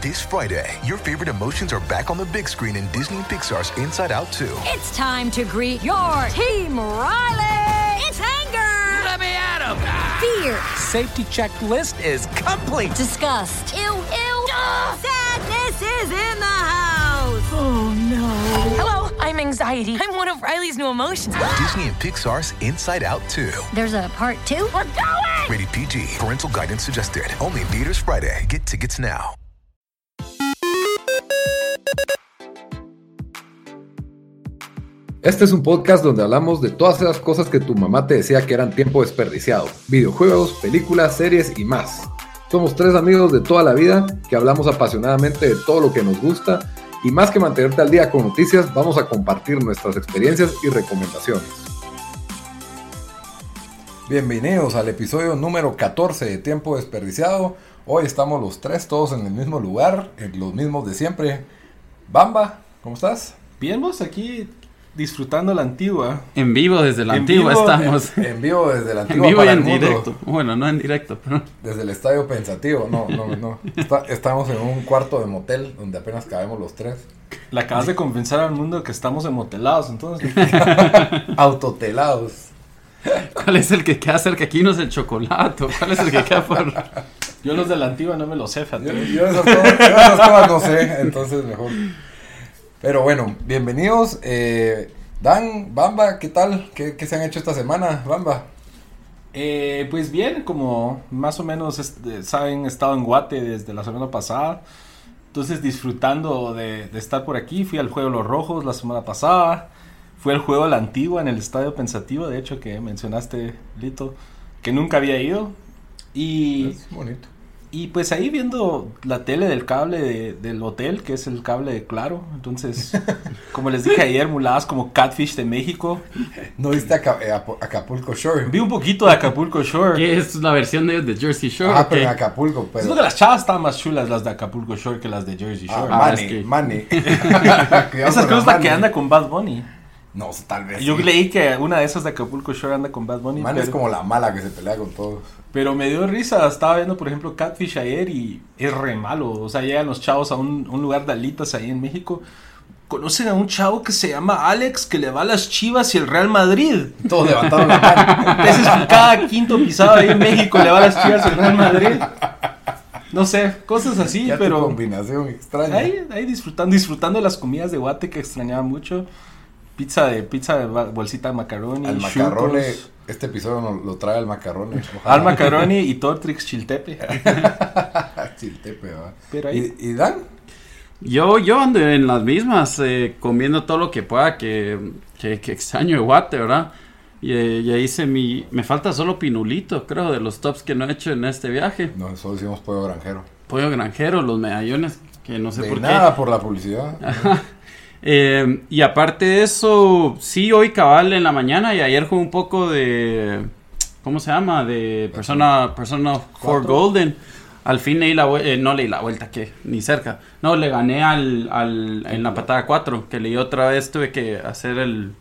This Friday, your favorite emotions are back on the big screen in Disney and Pixar's Inside Out 2. It's time to greet your Team Riley. It's anger. Let me at him. Fear. Safety checklist is complete. Disgust. Ew, ew. Sadness is in the house. Oh no. Hello, I'm anxiety. I'm one of Riley's new emotions. Disney and Pixar's Inside Out 2. There's a part two. We're going! Rated PG. Parental guidance suggested. Only in theaters Friday. Get tickets now. Este es un podcast donde hablamos de todas esas cosas que tu mamá te decía que eran tiempo desperdiciado. Videojuegos, películas, series y más. Somos tres amigos de toda la vida que hablamos apasionadamente de todo lo que nos gusta y más que mantenerte al día con noticias, vamos a compartir nuestras experiencias y recomendaciones. Bienvenidos al episodio número 14 de Tiempo Desperdiciado. Hoy estamos los tres todos en el mismo lugar, en los mismos de siempre. Bamba, ¿cómo estás? Bien, vos aquí disfrutando la antigua. En vivo desde la En antigua vivo, estamos. En, en vivo desde la En antigua vivo y para en el mundo. directo. Bueno, no en directo, pero. Desde el estadio pensativo, no, no, no. Está- estamos en un cuarto de motel donde apenas cabemos los tres. Le acabas de convencer al mundo que estamos emotelados, entonces. Autotelados. ¿Cuál es el que queda cerca aquí? No es el chocolate. ¿Cuál es el que queda por.? Yo los de la antigua no me los sé, fíjate. Yo, yo esas cosas, yo esas cosas no sé, entonces mejor. Pero bueno, bienvenidos. eh, Dan, Bamba, ¿qué tal? ¿Qué, qué se han hecho esta semana, Bamba? Eh, pues bien, como más o menos este, saben, he estado en Guate desde la semana pasada. Entonces disfrutando de, de estar por aquí. Fui al Juego de los Rojos la semana pasada. Fui al Juego de la Antigua en el Estadio Pensativo, de hecho, que mencionaste, Lito, que nunca había ido. Y... Es bonito. Y pues ahí viendo la tele del cable de- del hotel, que es el cable de Claro. Entonces, como les dije ayer, muladas como Catfish de México. ¿No viste Aca- eh, Acapulco Shore? Vi un poquito de Acapulco Shore. ¿Qué es la versión de, de Jersey Shore? Ah, ¿o pero en Acapulco, Siento pero... que las chavas estaban más chulas las de Acapulco Shore que las de Jersey Ah, Shore. Ah, money, es que- money. Esa es la que anda con Bad Bunny. No, tal vez Yo sí. leí que una de esas de Acapulco Shore anda con Bad Bunny. Man pero, es como la mala que se pelea con todos. pero me dio risa. Estaba viendo, por ejemplo, Catfish ayer y es re malo. O sea, llegan los chavos a un, un lugar de alitas ahí en México. Conocen a un chavo que se llama Alex que le va a las chivas y el Real Madrid. Todos levantaron la mano. Entonces, cada quinto pisado ahí en México le va a las chivas y el Real Madrid. No sé, cosas así, Ya tu pero combinación extraña. ahí, ahí disfrutando, disfrutando las comidas de Guate que extrañaba mucho. Pizza de pizza de bolsita de macaroni, Al macarrone, este episodio nos lo trae al macarrone. al macaroni y Tortrix chiltepe. Chiltepe, va. Pero ahí- ¿Y, y Dan? Yo, yo ando en las mismas, eh, comiendo todo lo que pueda, que, que, que extraño de Guate, ¿verdad? Y eh, ya hice mi. Me falta solo pinulito, creo, de los tops que no he hecho en este viaje. No, solo hicimos pollo granjero. Pollo granjero, los medallones, que no sé de por nada qué. por la publicidad. Eh, y aparte de eso, sí, hoy cabal en la mañana y ayer jugué un poco de. ¿Cómo se llama? De Persona, Persona 4 ¿Cuatro? Golden. Al fin leí la vuelta, no leí la vuelta, que ni cerca. No, le gané al, al en la patada 4, que leí otra vez, tuve que hacer el,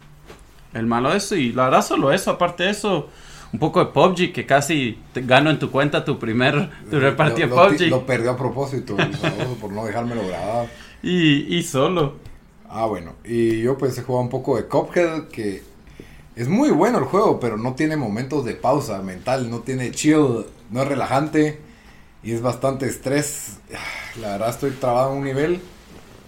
el malo de eso. Y la verdad, solo eso, aparte de eso, un poco de PUBG, que casi te gano en tu cuenta tu primer, tu primer partido de lo, lo PUBG. lo perdió a propósito, por no dejármelo grabado. Y, y solo. Ah, bueno. Y yo pues he jugado un poco de Cuphead, que es muy bueno el juego, pero no tiene momentos de pausa mental, no tiene chill, no es relajante y es bastante estrés. La verdad estoy trabado en un nivel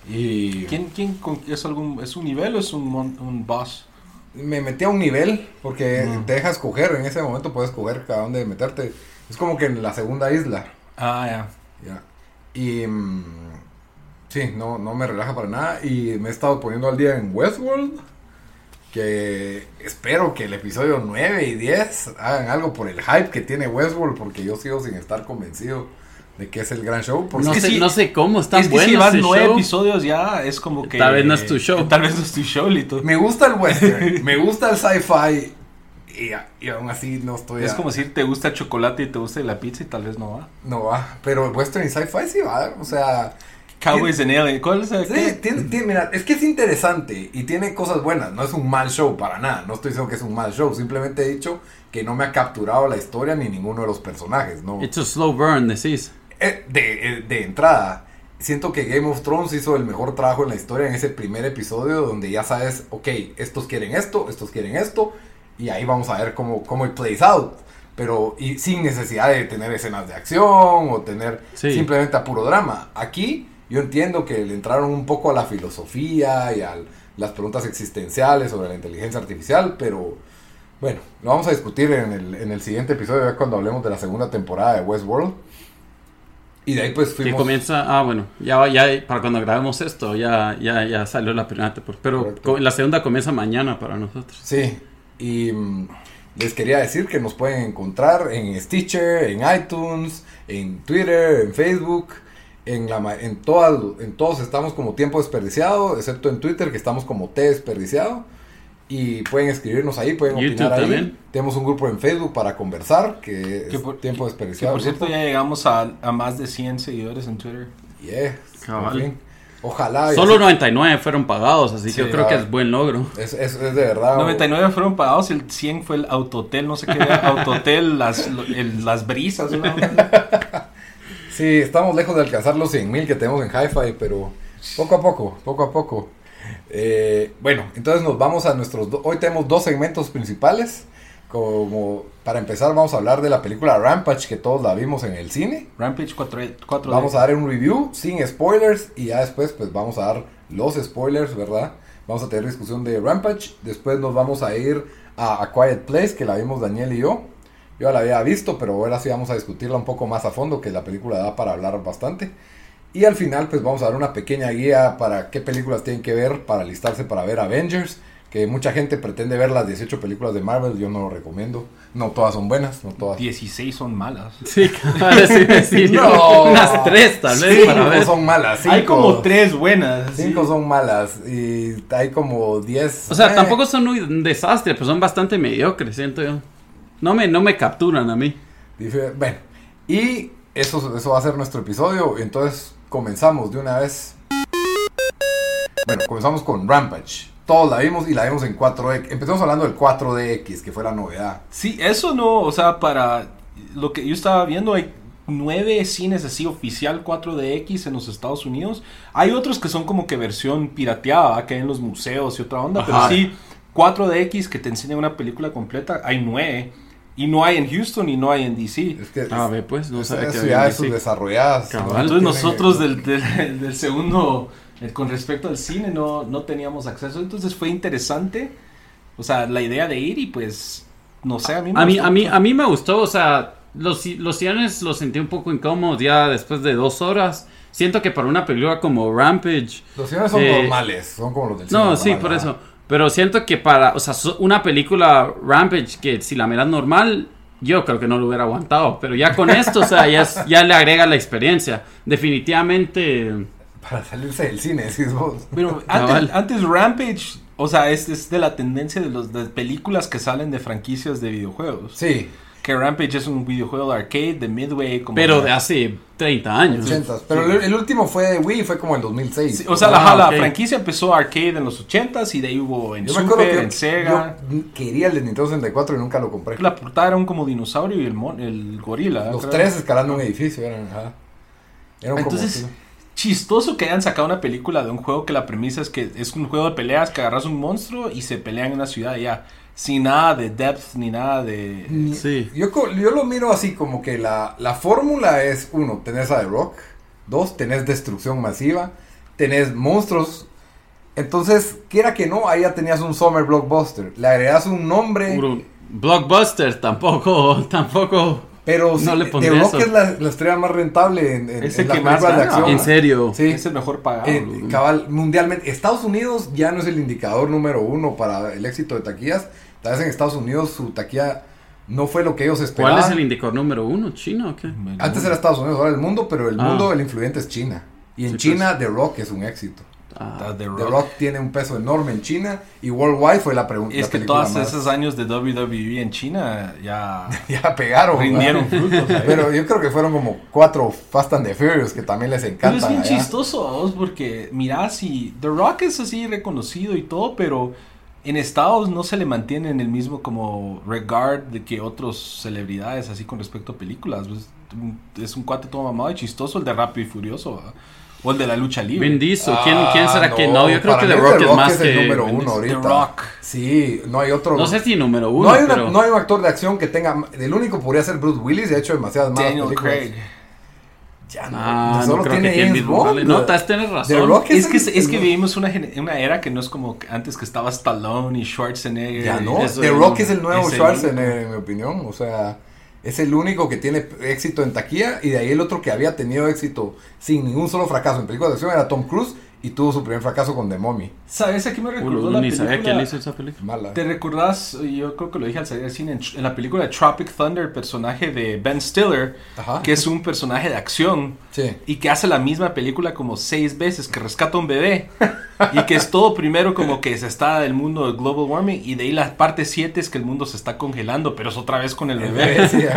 y ¿Quién, quién es algún es un nivel o es un, un boss? me metí a un nivel porque Mm. te deja escoger, en ese momento puedes escoger cada dónde meterte. Es como que en la segunda isla. Ah, ya. Ya. Y mm, sí, no, no me relaja para nada. Y me he estado poniendo al día en Westworld. Que espero que el episodio 9 y 10 hagan algo por el hype que tiene Westworld. Porque yo sigo sin estar convencido de que es el gran show. Porque No que sé, sí, no sé cómo, está es que si vas ese nueve show. episodios ya es como que Tal vez no es tu show. Tal vez no es tu show, Lito. me gusta el western, me gusta el sci-fi. Y, y aún así no estoy. Es a- como decir te gusta el chocolate y te gusta la pizza y tal vez no va. No va. Pero el western y sci-fi sí va. O sea. Cowboys en LA. ¿Cuál es el Sí, tiene, tiene- mira, es que es interesante y tiene cosas buenas. No es un mal show para nada. No estoy diciendo que es un mal show. Simplemente he dicho que no me ha capturado la historia ni ninguno de los personajes. No. It's a slow burn, decís. Eh, de, eh, de entrada. siento que Game of Thrones hizo el mejor trabajo en la historia en ese primer episodio donde ya sabes, ok, estos quieren esto, estos quieren esto, y ahí vamos a ver cómo, cómo it plays out. Pero y sin necesidad de tener escenas de acción o tener Sí. simplemente a puro drama. Aquí yo entiendo que le entraron un poco a la filosofía y a las preguntas existenciales sobre la inteligencia artificial, pero bueno, lo vamos a discutir en el, en el siguiente episodio, cuando hablemos de la segunda temporada de Westworld. Y de ahí pues Que fuimos... comienza, ah bueno, ya, ya para cuando grabemos esto, ya, ya, ya salió la primera temporada. Pero Correcto. la segunda comienza mañana para nosotros. Sí, y mm, les quería decir que nos pueden encontrar en Stitcher, en iTunes, en Twitter, en Facebook, en, la, en, todas, en todos estamos como tiempo desperdiciado, excepto en Twitter que estamos como T desperdiciado. Y pueden escribirnos ahí, pueden YouTube opinar ahí. también. Tenemos un grupo en Facebook para conversar, que Que es por- tiempo Que desperdiciado. por cierto grupo. ya llegamos a, a más de 100 seguidores en Twitter. Yeah, Cabal. Ojalá. y Solo así- 99 fueron pagados, así que Sí, yo creo que es buen logro. es, es, es de verdad. 99 fueron pagados y el 100 fue el autotel, no sé qué era, autotel, las, el- las brisas. una onda. Sí, estamos lejos de alcanzar los 100 mil que tenemos en Hi-Fi, pero poco a poco, poco a poco. Eh, bueno, entonces nos vamos a nuestros... Hoy tenemos dos segmentos principales. Como para empezar vamos a hablar de la película Rampage que todos la vimos en el cine. Rampage 4, 4 Vamos a dar un review sin spoilers y ya después pues vamos a dar los spoilers, ¿verdad? Vamos a tener discusión de Rampage. Después nos vamos a ir a A Quiet Place que la vimos Daniel y yo. Yo ya la había visto, pero ahora sí vamos a discutirla un poco más a fondo, que la película da para hablar bastante. Y al final pues vamos a dar una pequeña guía para qué películas tienen que ver para listarse para ver Avengers. Que mucha gente pretende ver las 18 películas de Marvel, yo no lo recomiendo. No todas son buenas, no todas. 16 son malas. Sí, sí, sí, No. Unas tres tal vez Cinco para ver. son malas. Hay como 3 buenas. sí. Cinco son malas y hay como 10. O sea, eh, tampoco son muy un desastre, pues son bastante mediocres, siento yo. No me, no me capturan a mí. dife- Bueno, y eso, eso va a ser nuestro episodio. Entonces comenzamos de una vez. Bueno, comenzamos con Rampage. Todos la vimos y la vimos en 4D. Empezamos hablando del 4DX, que fue la novedad. Sí, eso no, o sea, para lo que yo estaba viendo, hay nueve cines así oficial 4DX en los Estados Unidos. Hay otros que son como que versión pirateada, que hay en los museos y otra onda, Ajá. pero sí, 4DX que te enseña una película completa, hay nueve. Y no hay en Houston y no hay en DC. Es que Ah, ve, pues, no es que ciudades DC. subdesarrolladas. Cabal. ¿no? Entonces nosotros del, del- del segundo, eh, con respecto al cine, no, no teníamos acceso. Entonces fue interesante, o sea, la idea de ir y pues, no sé, a mí me A mí, gustó a mí, a mí me gustó, o sea, los, los sillones los sentí un poco incómodos ya después de dos horas. Siento que para una película como Rampage... Los cines son eh, normales, son como los del cine No, normal, sí, por ¿verdad? eso. Pero siento que para, o sea, una película Rampage que si la miras normal, yo creo que no lo hubiera aguantado. Pero ya con esto, o sea, ya, es- ya le agrega la experiencia. Definitivamente... Para salirse del cine, decís vos. Pero antes, antes Rampage, o sea, es, es de la tendencia de los de películas que salen de franquicias de videojuegos. Sí, Que Rampage es un videojuego de arcade, de Midway, como... Pero de hace 30 años. 80s. Pero el, el último fue Wii, fue como en 2006. Sí, o sea, Ah, la, la ok. franquicia empezó arcade en los 80s y de ahí hubo en Yo me acuerdo Super, que en Sega. yo quería el de Nintendo 64 y nunca lo compré. La portada era un como dinosaurio y el, mon- el gorila. Los creo. tres escalando un edificio eran, ajá. Eran como Entonces, así. chistoso que hayan sacado una película de un juego que la premisa es que es un juego de peleas que agarras un monstruo y se pelean en una ciudad y ya. Sin nada de depth ni nada de. Ni- Sí. Yo, yo lo miro así como que la, la fórmula es, uno, tenés a The Rock, dos, tenés destrucción masiva, tenés monstruos. Entonces, quiera que no, ahí ya tenías un Summer Blockbuster. Le agregas un nombre, Puro- Blockbuster tampoco, tampoco. pero no sí, le The Rock eso. es la, la estrella más rentable en, en, en las que más de acción. En serio. Sí. Es el mejor pagado. Eh, bro. cabal, mundialmente. Estados Unidos ya no es el indicador número uno para el éxito de taquillas. Tal vez en Estados Unidos su taquilla no fue lo que ellos esperaban. ¿Cuál es el indicador número uno? ¿China o qué? Antes era Estados Unidos, ahora el mundo, pero el Ah. mundo, el influyente es China. Y en Sí, China, The Rock es un éxito. Ah, The The Rock. Rock tiene un peso enorme en China y Worldwide fue la pregunta. Es que todos esos años de WWE en China ya ya pegaron. rindieron frutos. Pero yo creo que fueron como cuatro Fast and the Furious que también les Pero encantan. es bien allá. chistoso, vos, porque mirá, si The Rock es así reconocido y todo, pero en Estados no se le mantiene en el mismo como regard de que otros celebridades así con respecto a películas. pues, un- es un cuate todo mamado y chistoso el de Rápido y Furioso. ¿va? O el de la lucha libre. Vin Diesel. ¿Quién, Ah, ¿quién será que no? Yo creo que The mí Rock, es más el que. número uno ahorita. The Rock. Sí, no hay otro. No sé si número uno, no, hay una- pero. no hay un actor de acción que tenga. El único podría ser Bruce Willis y ha hecho demasiadas malas Daniel películas. Craig. Ya no, Ah, solo no creo tiene que James Bond. No, tienes razón. Rock Es que, el- es que el- vivimos una, una era que no es como antes que estaba Stallone y Schwarzenegger. Ya no, The Rock es el nuevo es el Schwarzenegger, en mi opinión. O sea, es el único que tiene éxito en taquilla. Y de ahí el otro que había tenido éxito sin ningún solo fracaso en películas de acción era Tom Cruze. Y tuvo su primer fracaso con The Mommy. ¿Sabes a qué me recordó Uy, la ni sabía película? quién hizo esa película. Mala. ¿Te recordás? Yo creo que lo dije al salir del cine. En, en la película Tropic Thunder, personaje de Ben Stiller, Ajá. que es un personaje de acción. Sí. Y que hace la misma película como seis veces, que rescata a un bebé. y que es todo primero como que se está del mundo del global warming. Y de ahí la parte 7 es que el mundo se está congelando, pero es otra vez con el bebé. Sí.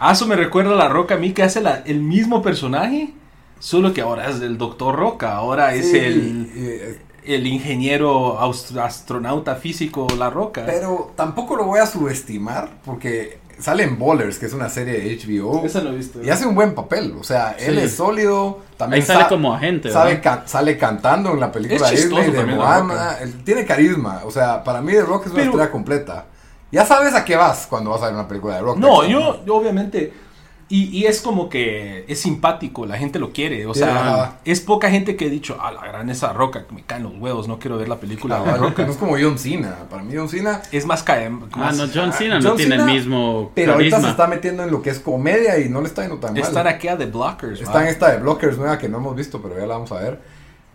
Ah, eso me recuerda a La Roca a mí que hace la- el mismo personaje, solo que ahora es el Doctor Roca, ahora es el, eh, el ingeniero astronauta físico La Roca. Pero tampoco lo voy a subestimar porque sale en Ballers, que es una serie de HBO. Esa no he visto. Y hace un buen papel, o sea, él es sólido. También Ahí sale sa- como agente, sabe ¿verdad? ca- sale cantando en la película Es chistoso Disney de Moana. Tiene carisma, o sea, para mí The Rock es una Pero- historia completa. Ya sabes a qué vas cuando vas a ver una película de Rock. No, yo, yo obviamente... Y, y es como que es simpático, la gente lo quiere. O sea, es poca gente que ha dicho, a la gran esa roca, que me caen los huevos, no quiero ver la película de la Ah, roca. No es como John Cena. Para mí John Cena... Es más caem. Ah, no, John Cena no John tiene Cena, el mismo Pero ahorita se está metiendo en lo que es comedia y no le está yendo tan mal. Están aquí a The Blockers. Está ¿va? en esta de Blockers nueva que no hemos visto, pero ya la vamos a ver.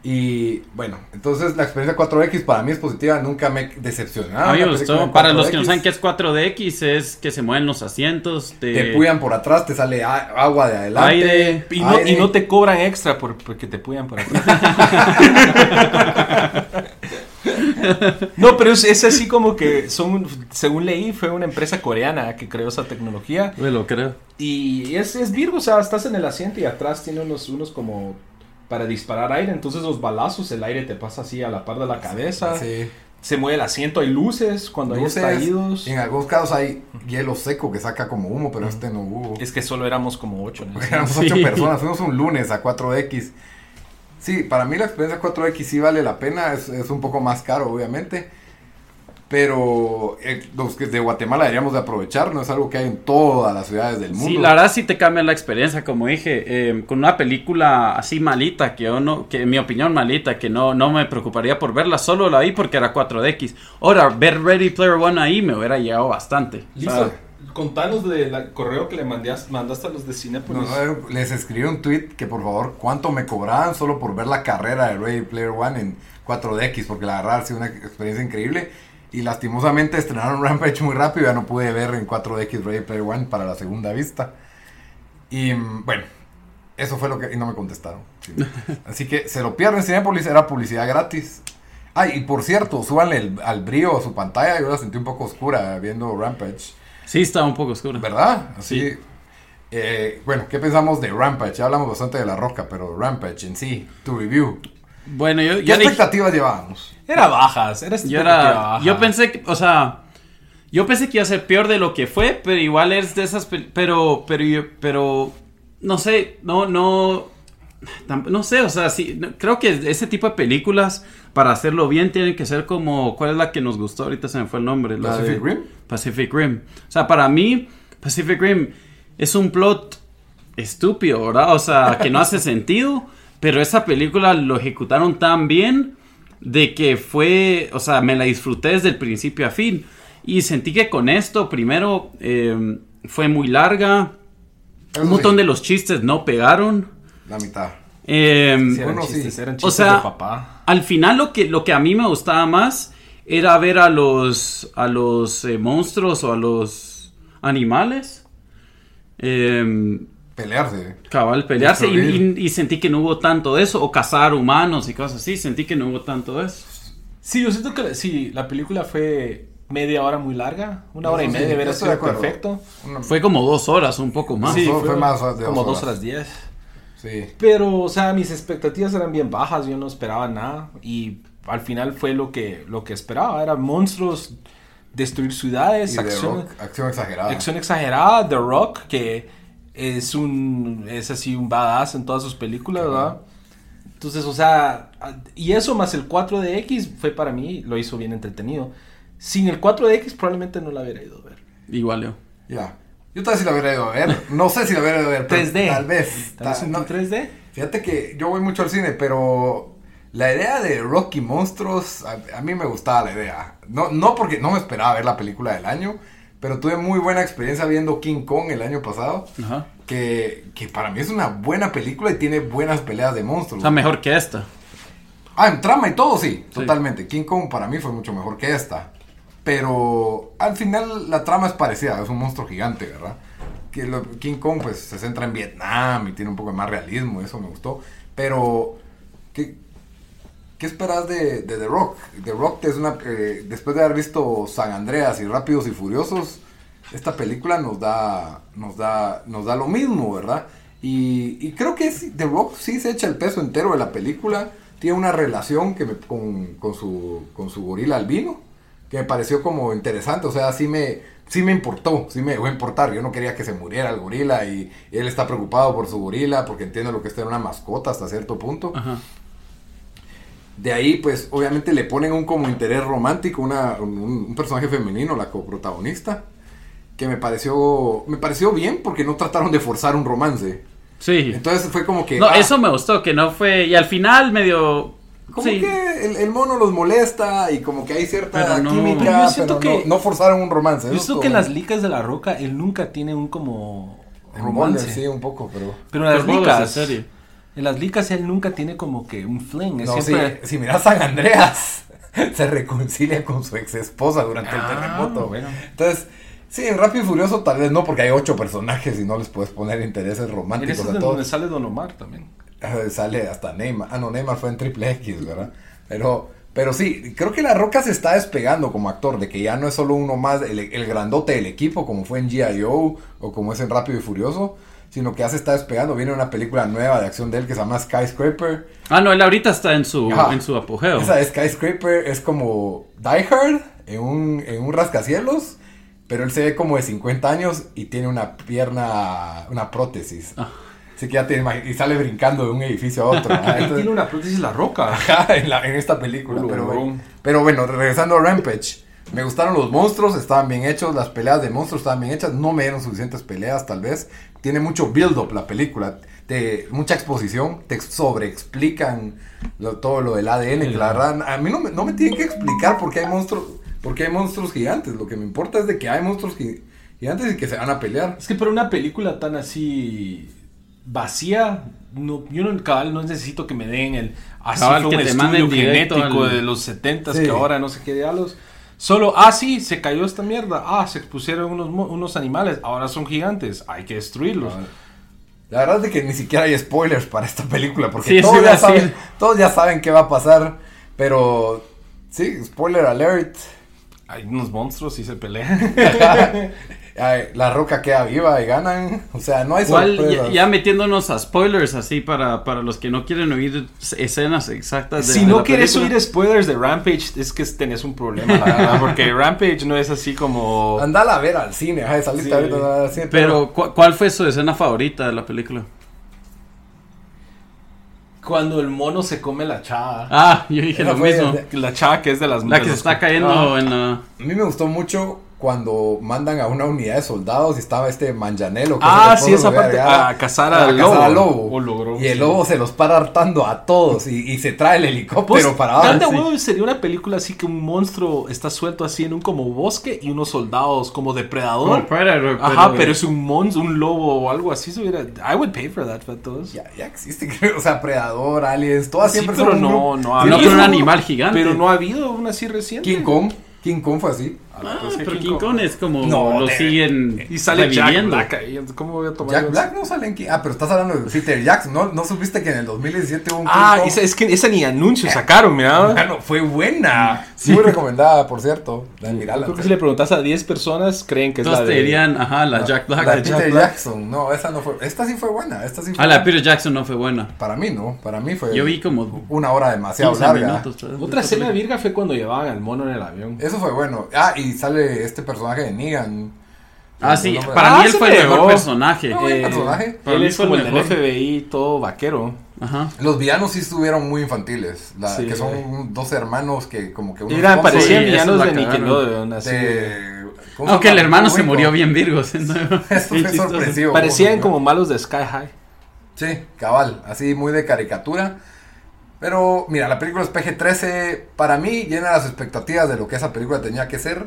Y bueno, entonces la experiencia 4X para mí es positiva, nunca me he decepcionado. A mí me Una película gustó. en Para los que no 4X, saben qué es 4DX, es que se mueven los asientos. Te, Te puyan por atrás, te sale agua de adelante. Aire. Y no, y aire. no te cobran extra por, porque te puyan por atrás. no, pero es, es así como que son, según leí, fue una empresa coreana que creó esa tecnología. Me lo creo. Y es, es Virgo, o sea, estás en el asiento y atrás tiene unos, unos como para disparar aire. Entonces los balazos, el aire te pasa así a la par de la cabeza. Sí. Se mueve el asiento, hay luces cuando Luces, hay estallidos. En algunos casos hay hielo seco que saca como humo, pero este no hubo. Es que solo éramos como ocho. el Éramos Sí. ocho personas, fuimos un lunes a 4X. Sí, para mí la experiencia 4X sí vale la pena, es, es un poco más caro obviamente, pero eh, los que de Guatemala deberíamos de aprovechar, no es algo que hay en todas las ciudades del mundo. Sí, la verdad sí te cambia la experiencia, como dije, eh, con una película así malita, que yo no, que en mi opinión malita, que no, no me preocuparía por verla, solo la vi porque era 4DX. Ahora, ver Ready Player One ahí me hubiera llegado bastante. Listo. Contanos del correo que le mandaste, mandaste a los de Cinepolis. No, eh, les escribí un tweet que por favor cuánto me cobraban solo por ver la carrera de Ready Player One en 4DX, porque la verdad ha sido una experiencia increíble. Y lastimosamente estrenaron Rampage muy rápido, ya no pude ver en 4DX Ready Player One para la segunda vista. Y mm, bueno, eso fue lo que... Y no me contestaron. Sí. Así que se lo pierden, Cinepolis era publicidad gratis. Ay, y por cierto, súbanle el- al brillo a su pantalla, yo la sentí un poco oscura viendo Rampage. sí, estaba un poco oscura. ¿Verdad? Así. Sí. eh, bueno, ¿qué pensamos de Rampage? Ya hablamos bastante de La Roca, pero Rampage en sí, tu review. Bueno, yo, ¿Qué yo dije- expectativas llevábamos? Era bajas, era Yo era, yo pensé que, o sea, yo pensé que iba a ser peor de lo que fue, pero igual es de esas, pero, pero, yo- pero, no sé, no, no, tam- no sé, o sea, sí, no- creo que ese tipo de películas, para hacerlo bien, tienen que ser como, ¿cuál es la que nos gustó? Ahorita se me fue el nombre. La ¿Pacific de- Rim? Pacific Rim. O sea, para mí, Pacific Rim es un plot estúpido, ¿verdad? O sea, que no hace sentido, pero esa película lo ejecutaron tan bien de que fue, o sea, me la disfruté desde el principio a fin. Y sentí que con esto, primero, eh, fue muy larga. Eso Un montón sí, de los chistes no pegaron. La mitad. Eh, Sí, eran Bueno, sí. chistes, eran o chistes sea, de papá. al final lo que, lo que a mí me gustaba más era ver a los, a los eh, monstruos o a los animales. Eh, Pelearse. cabal, pelearse y, Destruir. y- y sentí que no hubo tanto de eso, o cazar humanos y cosas así, sentí que no hubo tanto de eso. Sí, yo siento que sí, la película fue media hora muy larga. Una hora y Sí, media yo hubiera sido perfecto. Una- Fue como dos horas, un poco más. Sí. fue más de como dos dos horas. horas diez. Sí. Pero, o sea, mis expectativas eran bien bajas, yo no esperaba nada. Y al final fue lo que, lo que esperaba. Eran monstruos, destruir ciudades, rock, acción exagerada. acción exagerada. The Rock, que es un es así un badass en todas sus películas, ¿verdad? Entonces, o sea, y eso más el 4DX fue para mí, lo hizo bien entretenido. Sin el 4DX probablemente no la hubiera ido a ver. Igual yo. Ya. Yo tal vez si la hubiera ido a ver. No sé si la hubiera ido a ver. pero 3D. Tal vez. Tal vez no- 3D. Fíjate que yo voy mucho al cine, pero la idea de Rocky Monstruos, a, a mí me gustaba la idea. No, no porque no me esperaba ver la película del año, pero tuve muy buena experiencia viendo King Kong el año pasado. Ajá. Que, que para mí es una buena película y tiene buenas peleas de O monstruos. sea, mejor que esta. Ah, en trama y todo, sí, Sí. totalmente. King Kong para mí fue mucho mejor que esta. Pero al final la trama es parecida, es un monstruo gigante, ¿verdad? Que lo- King Kong pues se centra en Vietnam y tiene un poco más realismo, eso me gustó. Pero, ¿qué, qué esperas de, The Rock? The Rock es una... eh, después de haber visto San Andreas y Rápidos y Furiosos, esta película nos da, nos da, nos da lo mismo, ¿verdad? Y, creo que The Rock sí se echa el peso entero de la película. Tiene una relación que me- con, con su, con su gorila albino, que me pareció como interesante. O sea, sí me, sí me importó, sí me dejó importar. Yo no quería que se muriera el gorila y él está preocupado por su gorila porque entiende lo que es tener una mascota hasta cierto punto. Ajá. De ahí, pues, obviamente le ponen un como interés romántico, una, un, un personaje femenino, la coprotagonista, que me pareció, me pareció bien porque no trataron de forzar un romance. Sí. Entonces fue como que... no, ah, eso me gustó, que no fue. Y al final medio. Como sí. que el, el mono los molesta y como que hay cierta Pero no- química, Pero pero no- que- no, forzaron un romance. Yo siento que en las licas de la roca él nunca tiene un como En romance. sí, un poco, pero... Pero en las Pero licas, serie. En las licas él nunca tiene como que un fling. Es No, siempre... si, si miras San Andreas, se reconcilia con su ex esposa durante el Ah, terremoto. bueno. Entonces, sí, en Rápido y Furioso tal vez no, porque hay ocho personajes y no les puedes poner intereses románticos es a todos. donde sale Don Omar también. Ah, Sale hasta Neymar. Ah, no, Neymar fue en Triple X, ¿verdad? Pero, pero sí, creo que La Roca se está despegando como actor, de que ya no es solo uno más, el, el grandote del equipo, como fue en G.I.O. o como es en Rápido y Furioso, sino que ya se está despegando. Viene una película nueva de acción de él que se llama Skyscraper. Ah, no, él ahorita está en su, Ajá. en su apogeo. Esa de Skyscraper es como Die Hard en un, en un rascacielos, pero él se ve como de 50 años y tiene una pierna, una prótesis. Ah. Así que ya te imag- y sale brincando de un edificio a otro. Ahí Entonces- tiene una prótesis la roca. Ajá, en, la- en esta película. Pero bueno, regresando a Rampage. Me gustaron los monstruos, estaban bien hechos, las peleas de monstruos estaban bien hechas, no me dieron suficientes peleas tal vez. Tiene mucho build-up la película, te, mucha exposición, te sobreexplican lo- todo lo del ADN, que la verdad, a mí no me, no me tienen que explicar por qué hay monstruos, por qué hay monstruos gigantes, lo que me importa es de que hay monstruos gi- gigantes y que se van a pelear. Es que para una película tan así vacía, no, yo no, cabal, no necesito que me den el así Cabal, fue que un estudio genético de los 70 Sí. que ahora no sé qué diablos. Solo, ah, sí, se cayó esta mierda. Ah, se expusieron unos, unos animales. Ahora son gigantes. Hay que destruirlos. La verdad es que ni siquiera hay spoilers para esta película, porque Sí, todos, ya saben, todos ya saben qué va a pasar, pero sí, spoiler alert. Hay unos monstruos y se pelean. Ay, la roca queda viva y ganan, o sea, no hay Igual, sorpresas. ya, ya metiéndonos a spoilers así para, para los que no quieren oír escenas exactas de si de no la quieres película. oír spoilers de Rampage, es que tenés un problema, la verdad, porque Rampage no es así como... Andala a ver al cine, ajá, saliste Sí. ahorita al cine, Pero, ¿cu- ¿cuál fue su escena favorita de la película? Cuando el mono se come la chava. Ah, yo dije Esa lo mismo. de- La chava que es de las La que se está cayendo Ah. en la... a mí me gustó mucho cuando mandan a una unidad de soldados y estaba este Manjanelo. que Ah, sí, esa parte, a cazar a al cazar lobo. al lobo. O logró, y el sí. lobo se los para hartando a todos y, y se trae el helicóptero Pues, para abajo. huevo sería una película así que un monstruo está suelto así en un como bosque y unos soldados como depredador. Como Predator, Ajá, pero es un monstruo, un lobo o algo así. hubiera- I would pay for that, todos. Ya, ya existe, creo, o sea, Predador, Aliens, todas Sí, siempre pero son un no, grupo. no ha No, habido. pero un animal gigante. Pero no ha habido una así reciente. King Kong, King Kong fue así. Ah, Pues pero King King Kong es como No, lo de- siguen Y sale Jack reviviendo. Black ahí. ¿Cómo voy a tomar Jack eso? Black no sale en King Ah, pero estás hablando de Peter Jackson, ¿no? ¿No supiste que en el 2017 hubo un Ah, King Kong? esa, es que esa ni anuncio sacaron, mira. Mano, fue buena. Muy recomendada, por cierto. La mirala. Creo que si le preguntas a 10 personas, creen que es Todos la te de... dirían, ajá, la Jack Black. La de Jack Peter Black. Jackson. No, esa no fue. Esta sí fue buena. Esta sí fue Ah, la. Peter Jackson no fue buena. Para mí no. Para mí fue. Yo vi como una hora demasiado 15 larga. Otra escena de virga fue cuando llevaban al mono en el avión. Eso fue bueno. Ah, y sale este personaje de Negan. Ah, sí, para Ah, mí él se fue el mejor personaje. No, Eh, personaje. Para él mí es fue el como el del. FBI, todo vaquero. Ajá. Los villanos sí estuvieron muy infantiles. la- Sí. que son dos hermanos que como que tonto parecían villanos de. Nickelodeon, así. de- ¿cómo se Aunque el hermano se murió bien virgos. Bien fue sorpresivo. Parecían como malos de Sky High. Sí, cabal, así muy de caricatura. Pero mira, la película es PG-13. Para mí llena las expectativas de lo que esa película tenía que ser.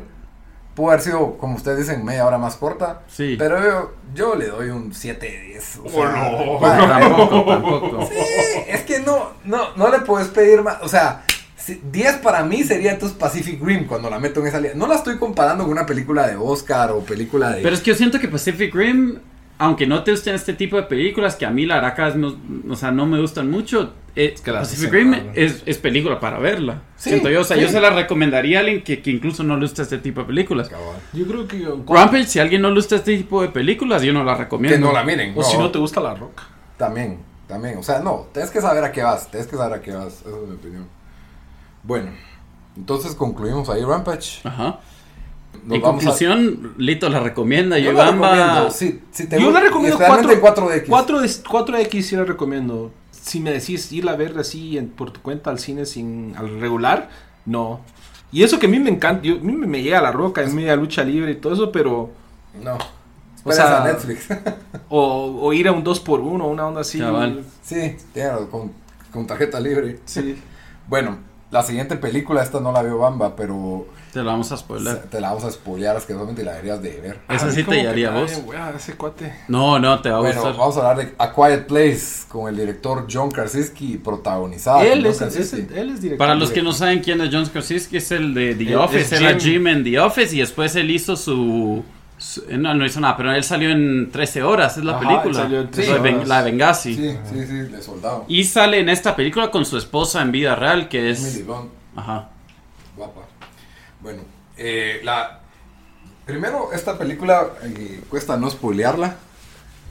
Pudo haber sido, como ustedes dicen, media hora más corta. Sí. Pero yo, yo le doy un 7 de 10. O sea, Oh, madre, Tampoco, tampoco. Sí, es que no, no, no le puedes pedir más. O sea, si- 10 para mí sería entonces Pacific Rim cuando la meto en esa línea. No la estoy comparando con una película de Oscar o película de. Pero es que yo siento que Pacific Rim, aunque no te gusten este tipo de películas, que a mí la verdad no, o sea, no me gustan mucho, eh, que las Pacific Rim es, es película para verla. Sí, siento yo, o sea, sí. yo se la recomendaría a alguien que, que incluso no le gusta este tipo de películas. Yo creo que. Rampage, si a alguien no le gusta este tipo de películas, yo no la recomiendo. Que no la miren. O si no te gusta la roca. También, también. O sea, no, tienes que saber a qué vas. Tienes que saber a qué vas. Esa es mi opinión. Bueno, entonces concluimos ahí Rampage. Ajá. En a- conclusión, Lito la recomienda. Yo Yo, la Bamba. recomiendo, sí, sí te Yo la recomiendo especialmente 4, en 4DX. 4, de- 4X sí la recomiendo. Si me decís ir a ver así en- por tu cuenta al cine sin al regular, no. Y eso que a mí me encanta, yo- a mí me, llega la roca, es media lucha libre y todo eso, pero... No. O sea, a Netflix. O, o ir a un 2x1, una onda así. Sí, razón, con, con tarjeta libre. Sí. Bueno, la siguiente película, esta no la veo Bamba, pero Te la vamos a se- spoiler. te la vamos a spoilear asquerosamente y la deberías de ver. Esa sí te haría vos. bien wea ese cuate. No, no, te va a Bueno, gustar. vamos a hablar de A Quiet Place con el director John Krasinski, protagonizada él, es, es- Krasinski. él es director. Para los que no saben quién es John Krasinski, es el de The El- Office. es Era Jim. En The Office y después él hizo su. su- eh, no, no hizo nada, pero él salió en 13 horas, es la Ajá, película. él salió en La 13 de Ben- horas. La de Benghazi. Sí, sí, sí, de soldado. Y sale en esta película con su esposa en vida real, que es. Ajá. guapa. Bueno, eh, la... Primero, esta película eh, cuesta no spoilearla,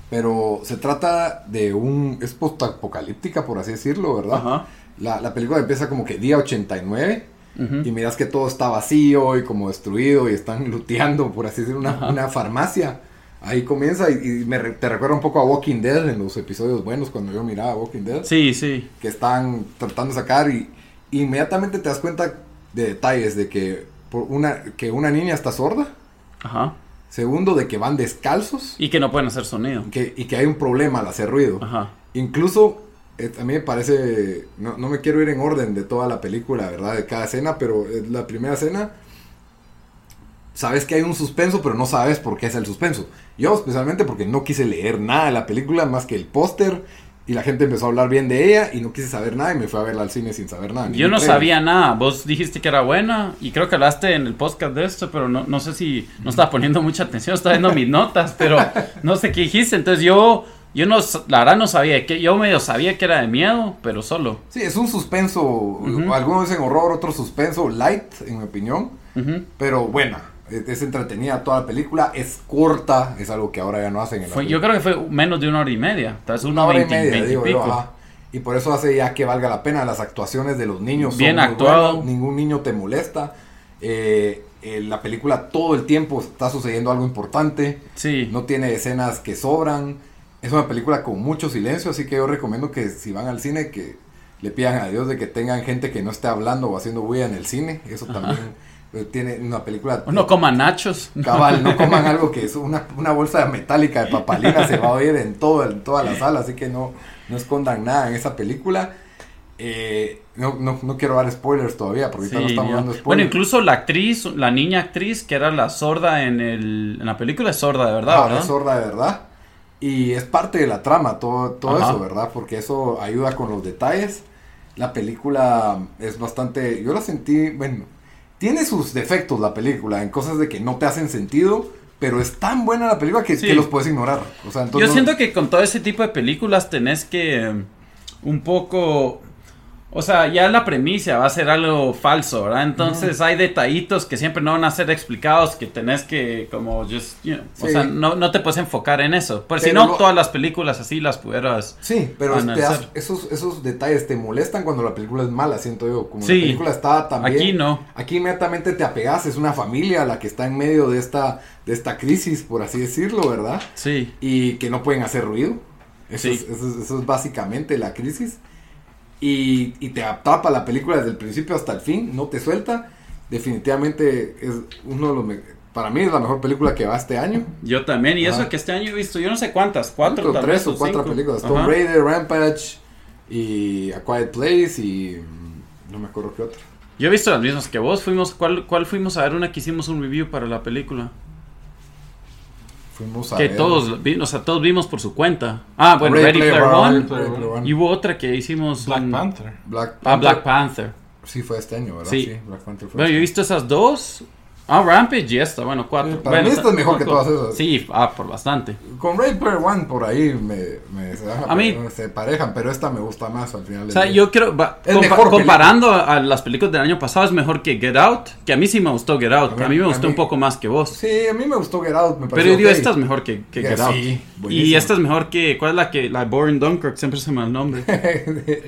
pero se trata de un... es post-apocalíptica, por así decirlo, ¿verdad? Ajá. La, la película empieza como que día 89 Ujú. y miras que todo está vacío y como destruido y están luteando, por así decirlo, una, una farmacia. Ahí comienza y, y me re- te recuerda un poco a Walking Dead en los episodios buenos cuando yo miraba Walking Dead. Sí, sí. Que están tratando de sacar y inmediatamente te das cuenta de detalles de que, por una, que una niña está sorda. Ajá. Segundo, de que van descalzos Y que no pueden hacer sonido. que, y que hay un problema al hacer ruido. Ajá. Incluso, eh, a mí me parece, no, no me quiero ir en orden de toda la película, ¿verdad? De cada escena, pero eh, la primera escena, sabes que hay un suspenso, pero no sabes por qué es el suspenso. Yo especialmente porque no quise leer nada de la película más que el póster y la gente empezó a hablar bien de ella y no quise saber nada y me fui a verla al cine sin saber nada. Yo no sabía nada. Vos dijiste que era buena y creo que hablaste en el podcast de esto, pero no, no sé si no estaba poniendo mucha atención, estaba viendo mis notas, pero no sé qué dijiste. Entonces yo, yo no, la verdad no sabía que yo medio sabía que era de miedo, pero solo. Sí, es un suspenso, algunos dicen horror, otros suspenso light, en mi opinión. Ujú. Pero buena, es entretenida toda la película, es corta, es algo que ahora ya no hacen en la Fue, yo creo que fue menos de una hora y media, tal vez una una hora y media, yo, pico. ajá. Y por eso hace ya que valga la pena las actuaciones de los niños. Bien actuado. buenas, ningún niño te molesta. Eh, eh, la película todo el tiempo está sucediendo algo importante. Sí. No tiene escenas que sobran. Es una película con mucho silencio, así que yo recomiendo que si van al cine que le pidan a Dios de que tengan gente que no esté hablando o haciendo bulla en el cine. Eso también tiene una película... Uno coma nachos. Cabal, no coman algo que es una, una bolsa metálica de papalina, se va a oír en, todo, en toda la sala, así que no, no escondan nada en esa película. Eh, no, no, no quiero dar spoilers todavía, porque ahorita no Sí, estamos dando spoilers. bueno, incluso la actriz, la niña actriz que era la sorda en, el, en la película es sorda de verdad, Ah, ¿verdad? es sorda de verdad. Y es parte de la trama, todo, todo Ajá. eso, ¿verdad? Porque eso ayuda con los detalles. La película es bastante. Yo la sentí. Bueno, tiene sus defectos la película, en cosas de que no te hacen sentido, pero es tan buena la película que, Sí. que los puedes ignorar. O sea, entonces Yo no- siento que con todo ese tipo de películas tenés que eh, un poco... O sea, ya la premisa va a ser algo falso, ¿verdad? Entonces hay detallitos que siempre no van a ser explicados que tenés que como just, you know, o sea, no, no te puedes enfocar en eso. Si Pero no, lo- todas las películas así las pudieras... Sí, pero das- esos, esos detalles te molestan cuando la película es mala, siento yo. Como Sí. la película está también. Aquí no. Aquí inmediatamente te apegas, es una familia la que está en medio de esta, de esta crisis, por así decirlo, ¿verdad? Sí. Y que no pueden hacer ruido. Eso, Sí. es, eso es- eso es básicamente la crisis. Y, y te atrapa la película desde el principio hasta el fin, no te suelta. Definitivamente es uno de los... Para mí es la mejor película que va este año. Yo también, y eso Ajá. que este año he visto, yo no sé cuántas, cuatro, tal tres vez, o cuatro cinco. películas. Ajá. Tomb Raider, Rampage y A Quiet Place y mm, no me acuerdo qué otro. Yo he visto las mismas que vos, fuimos, ¿cuál, cuál fuimos a ver? Una que hicimos un review para la película. Fuimos a Que ver- todos, o sea, todos vimos por su cuenta. Ah, bueno, Ready Ready, Player Player One, One. Ready Player One. Y hubo otra que hicimos... Black un- Panther. Black Ah, Panther. Black Panther. Sí, fue este año, ¿verdad? Sí. Black Panther fue Bueno, yo he este visto esas dos. Ah, Rampage y esta, bueno, cuatro. Para Bueno, mí esta es mejor que todas esas. Sí, ah, por bastante. Con Ready Player One por ahí me, me se, A mí- se parejan, pero esta me gusta más al final. O sea, día. yo creo, va- Es compa- mejor comparando a, a las películas del año pasado, es mejor que Get Out, que a mí sí me gustó Get Out, A mí- a mí me gustó mí- un poco más que vos. Sí, a mí me gustó Get Out, me Pero yo digo, esta es mejor que, que Get Out. sí, y esta es mejor que, ¿cuál es la que, la de Boring Dunkirk? Siempre se me va el nombre.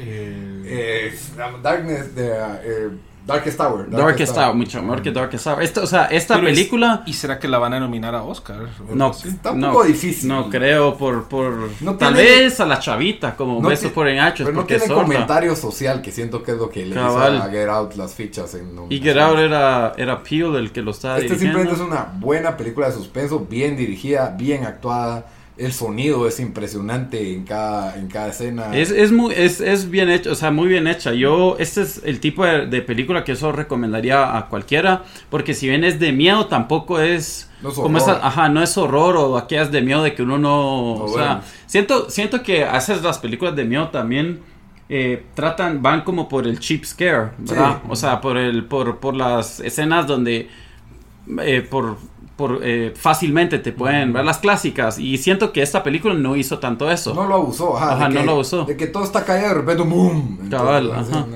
Eh, Darkness, de, eh, Darkest Tower. Darkest Hour, mucho mejor que Darkest Hour. Esta, o sea, esta Pero es- película... ¿Y será que la van a nominar a Oscar? No, Está un no, poco difícil. No creo por, por No tal tiene- vez a la chavita como No besos por enhachos Pero no porque es tiene sorda. comentario social que siento que es lo que le Cabal. hizo a Get Out las fichas en Y. Get Out era, era Peel el que lo estaba Este dirigiendo. simplemente es una buena película de suspenso, bien dirigida, bien actuada. El sonido es impresionante en cada, en cada escena. Es, es, muy, es, es bien hecho, o sea, muy bien hecha. Yo, este es el tipo de, de película que eso recomendaría a cualquiera, porque si bien es de miedo, tampoco es, No es como esa, ajá, no es horror o aquellas de miedo de que uno no, o sea, siento, siento que haces las películas de miedo también eh, tratan, van como por el cheap scare, ¿verdad? Sí. O sea, por el, por, por las escenas donde, eh, por, por eh, fácilmente te pueden ver las clásicas y siento que esta película no hizo tanto eso. No lo abusó, ajá. Ajá, de no que- lo abusó. De que todo está callado y de repente ¡boom! En Cabal, ajá.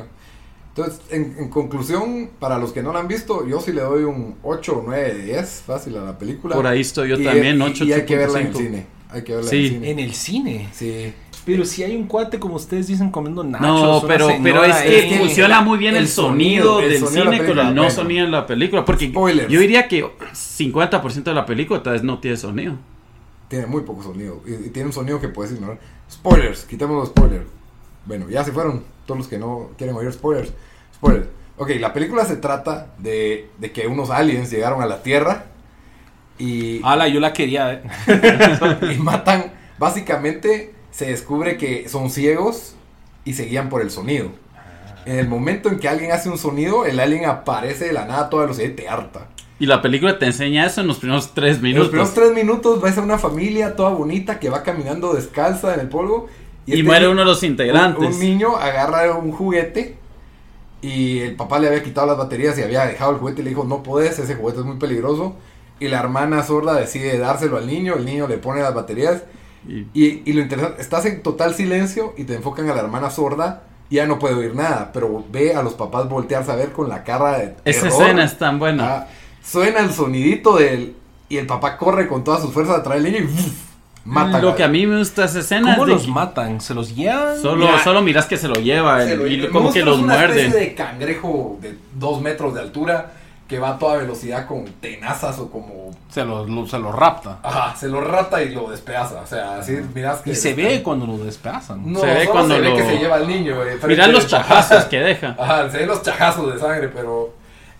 Entonces, en, en conclusión, para los que no la han visto, yo sí le doy un 8 o 9 de 10, fácil a la película. Por ahí estoy yo Y- también, y- 8, Y hay que verla en el 8.5. cine. Hay que verla Sí. en el cine. En el cine. Sí. Pero si hay un cuate como ustedes dicen comiendo nachos. No, pero, señora pero es que funciona muy bien el, el sonido, sonido, el del de cine con el no sonido en la película. Porque Spoilers. yo diría que 50% de la película tal vez no tiene sonido. Tiene muy poco sonido. Y, y tiene un sonido que puedes ignorar. Spoilers, quitemos los spoilers. Bueno, ya se fueron todos los que no quieren oír spoilers. Spoilers. Ok, la película se trata de, de que unos aliens llegaron a la Tierra y, Ala, yo la quería. eh. y matan. Básicamente se descubre que son ciegos y se guían por el sonido. En el momento en que alguien hace un sonido, el alien aparece de la nada a toda velocidad y te harta. Y la película te enseña eso en los primeros 3 En los minutos. primeros tres minutos ves a una familia toda bonita que va caminando descalza en el polvo. y este muere uno de los integrantes. Un, un niño agarra un juguete y el papá le había quitado las baterías y había dejado el juguete y le dijo, no puedes, ese juguete es muy peligroso. Y la hermana sorda decide dárselo al niño, el niño le pone las baterías. Y- Y, y lo interesante, estás en total silencio y te enfocan a la hermana sorda y ya no puede oír nada, pero ve a los papás voltearse a ver con la cara de... esa escena es tan buena. Ah, suena el sonidito del... Y el papá corre con todas sus fuerzas atrás del niño y ¡uf! mata Lo que a mí me gusta esa escena ¿Cómo es de los que matan? ¿Se los llevan? solo, Mira. solo miras que se lo lleva Se el- lo- y el como que los es una muerde. especie de cangrejo de dos metros de altura que va a toda velocidad con tenazas o como... Se los, lo- se los rapta. Ajá, se lo rata y lo despedaza. O sea, así miras que... Y se ve cuando lo despedazan. No, Se ve solo cuando se ve lo- que se lleva al niño. eh, Mirá los chajazos que deja. Ajá, se ven los chajazos de sangre, pero...